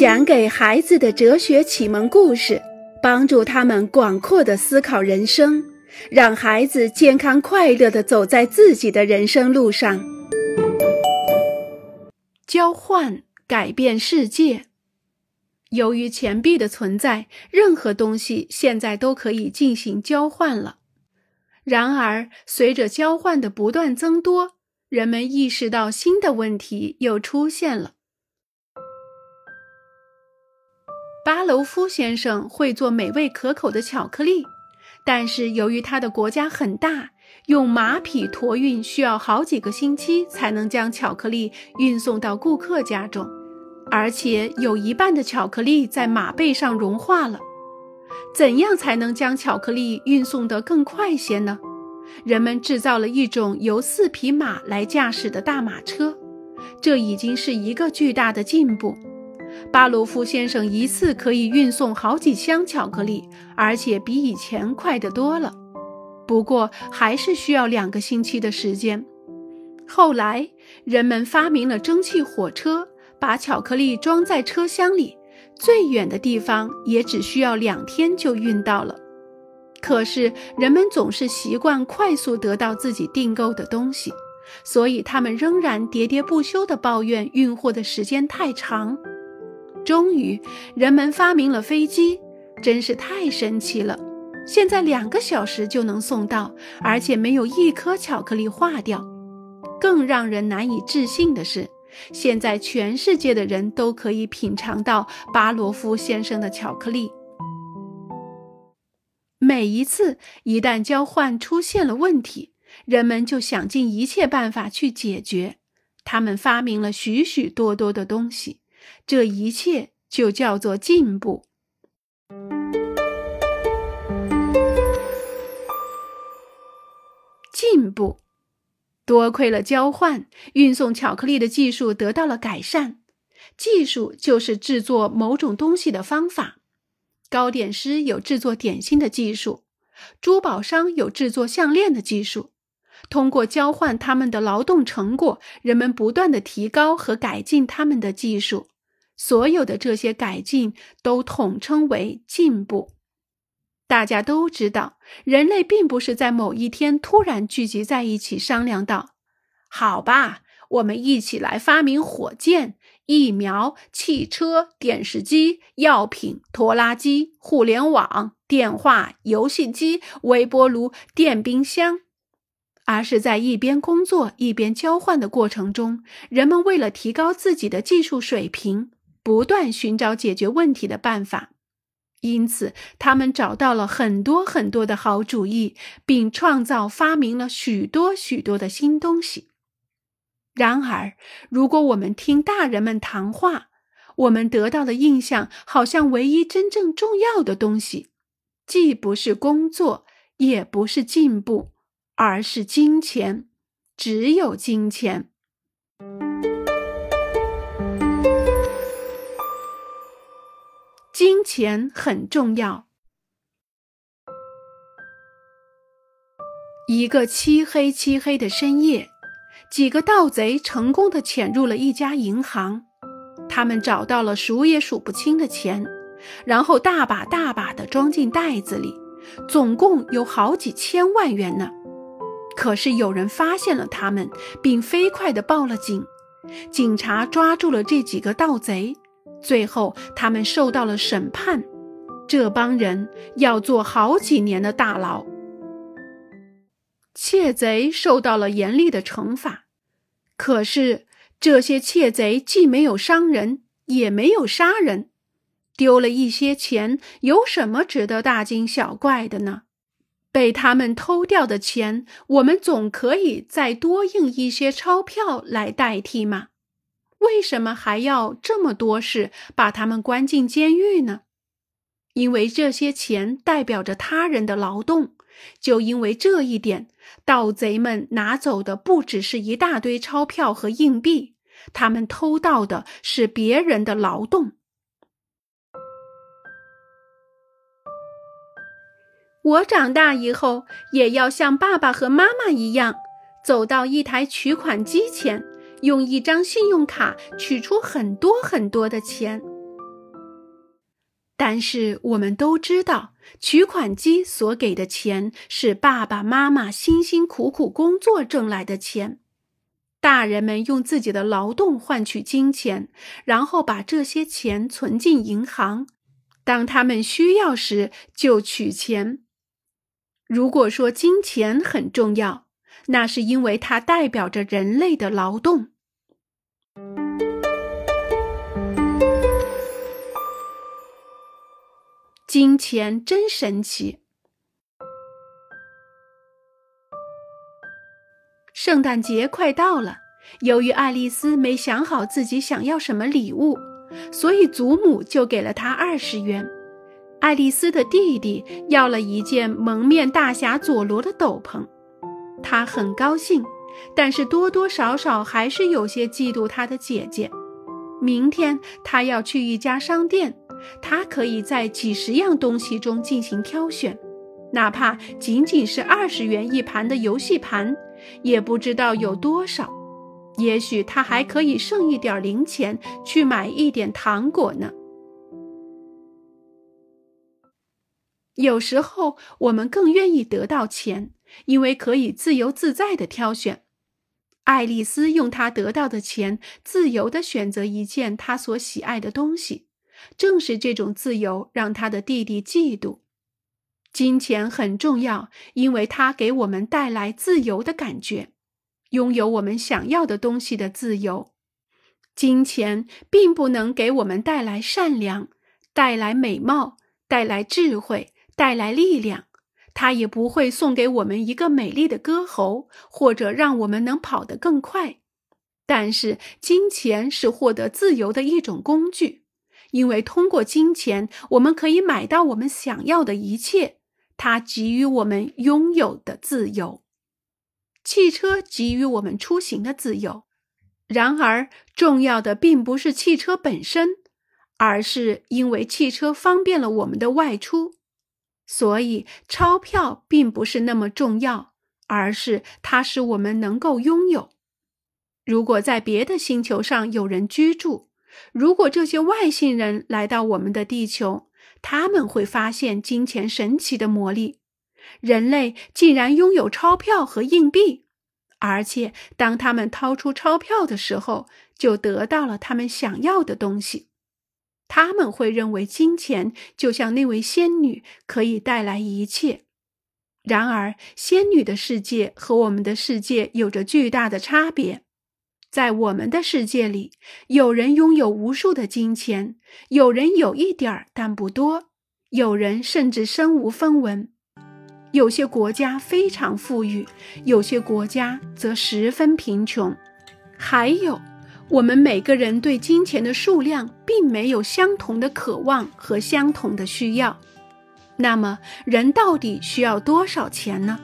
讲给孩子的哲学启蒙故事，帮助他们广阔的思考人生，让孩子健康快乐的走在自己的人生路上。交换改变世界。由于钱币的存在，任何东西现在都可以进行交换了。然而，随着交换的不断增多，人们意识到新的问题又出现了。巴罗夫先生会做美味可口的巧克力，但是由于他的国家很大，用马匹驮运需要好几个星期才能将巧克力运送到顾客家中，而且有一半的巧克力在马背上融化了。怎样才能将巧克力运送得更快些呢？人们制造了一种由四匹马来驾驶的大马车，这已经是一个巨大的进步。巴罗夫先生一次可以运送好几箱巧克力，而且比以前快得多了。不过，还是需要两个星期的时间。后来，人们发明了蒸汽火车，把巧克力装在车厢里，最远的地方也只需要两天就运到了。可是，人们总是习惯快速得到自己订购的东西，所以他们仍然喋喋不休地抱怨运货的时间太长。终于，人们发明了飞机，真是太神奇了！现在两个小时就能送到，而且没有一颗巧克力化掉。更让人难以置信的是，现在全世界的人都可以品尝到巴罗夫先生的巧克力。每一次一旦交换出现了问题，人们就想尽一切办法去解决。他们发明了许许多多的东西。这一切就叫做进步。进步，多亏了交换，运送巧克力的技术得到了改善。技术就是制作某种东西的方法。糕点师有制作点心的技术，珠宝商有制作项链的技术。通过交换他们的劳动成果，人们不断的提高和改进他们的技术。所有的这些改进都统称为进步。大家都知道，人类并不是在某一天突然聚集在一起商量道：“好吧，我们一起来发明火箭、疫苗、汽车、电视机、药品、拖拉机、互联网、电话、游戏机、微波炉、电冰箱。”而是在一边工作一边交换的过程中，人们为了提高自己的技术水平。不断寻找解决问题的办法，因此他们找到了很多很多的好主意，并创造发明了许多许多的新东西。然而，如果我们听大人们谈话，我们得到的印象好像唯一真正重要的东西，既不是工作，也不是进步，而是金钱，只有金钱。金钱很重要。一个漆黑漆黑的深夜，几个盗贼成功的潜入了一家银行，他们找到了数也数不清的钱，然后大把大把的装进袋子里，总共有好几千万元呢。可是有人发现了他们，并飞快的报了警，警察抓住了这几个盗贼。最后，他们受到了审判，这帮人要坐好几年的大牢。窃贼受到了严厉的惩罚，可是这些窃贼既没有伤人，也没有杀人，丢了一些钱，有什么值得大惊小怪的呢？被他们偷掉的钱，我们总可以再多印一些钞票来代替吗？为什么还要这么多事把他们关进监狱呢？因为这些钱代表着他人的劳动。就因为这一点，盗贼们拿走的不只是一大堆钞票和硬币，他们偷盗的是别人的劳动。我长大以后也要像爸爸和妈妈一样，走到一台取款机前。用一张信用卡取出很多很多的钱，但是我们都知道，取款机所给的钱是爸爸妈妈辛辛苦苦工作挣来的钱。大人们用自己的劳动换取金钱，然后把这些钱存进银行，当他们需要时就取钱。如果说金钱很重要，那是因为它代表着人类的劳动。金钱真神奇。圣诞节快到了，由于爱丽丝没想好自己想要什么礼物，所以祖母就给了她二十元。爱丽丝的弟弟要了一件蒙面大侠佐罗的斗篷，他很高兴，但是多多少少还是有些嫉妒他的姐姐。明天他要去一家商店。他可以在几十样东西中进行挑选，哪怕仅仅是二十元一盘的游戏盘，也不知道有多少。也许他还可以剩一点零钱去买一点糖果呢。有时候我们更愿意得到钱，因为可以自由自在的挑选。爱丽丝用她得到的钱，自由的选择一件她所喜爱的东西。正是这种自由让她的弟弟嫉妒。金钱很重要，因为它给我们带来自由的感觉，拥有我们想要的东西的自由。金钱并不能给我们带来善良、带来美貌、带来智慧、带来力量，它也不会送给我们一个美丽的歌喉，或者让我们能跑得更快。但是，金钱是获得自由的一种工具。因为通过金钱，我们可以买到我们想要的一切，它给予我们拥有的自由。汽车给予我们出行的自由，然而重要的并不是汽车本身，而是因为汽车方便了我们的外出。所以，钞票并不是那么重要，而是它使我们能够拥有。如果在别的星球上有人居住，如果这些外星人来到我们的地球，他们会发现金钱神奇的魔力。人类竟然拥有钞票和硬币，而且当他们掏出钞票的时候，就得到了他们想要的东西。他们会认为金钱就像那位仙女，可以带来一切。然而，仙女的世界和我们的世界有着巨大的差别。在我们的世界里，有人拥有无数的金钱，有人有一点儿但不多，有人甚至身无分文。有些国家非常富裕，有些国家则十分贫穷。还有，我们每个人对金钱的数量并没有相同的渴望和相同的需要。那么，人到底需要多少钱呢？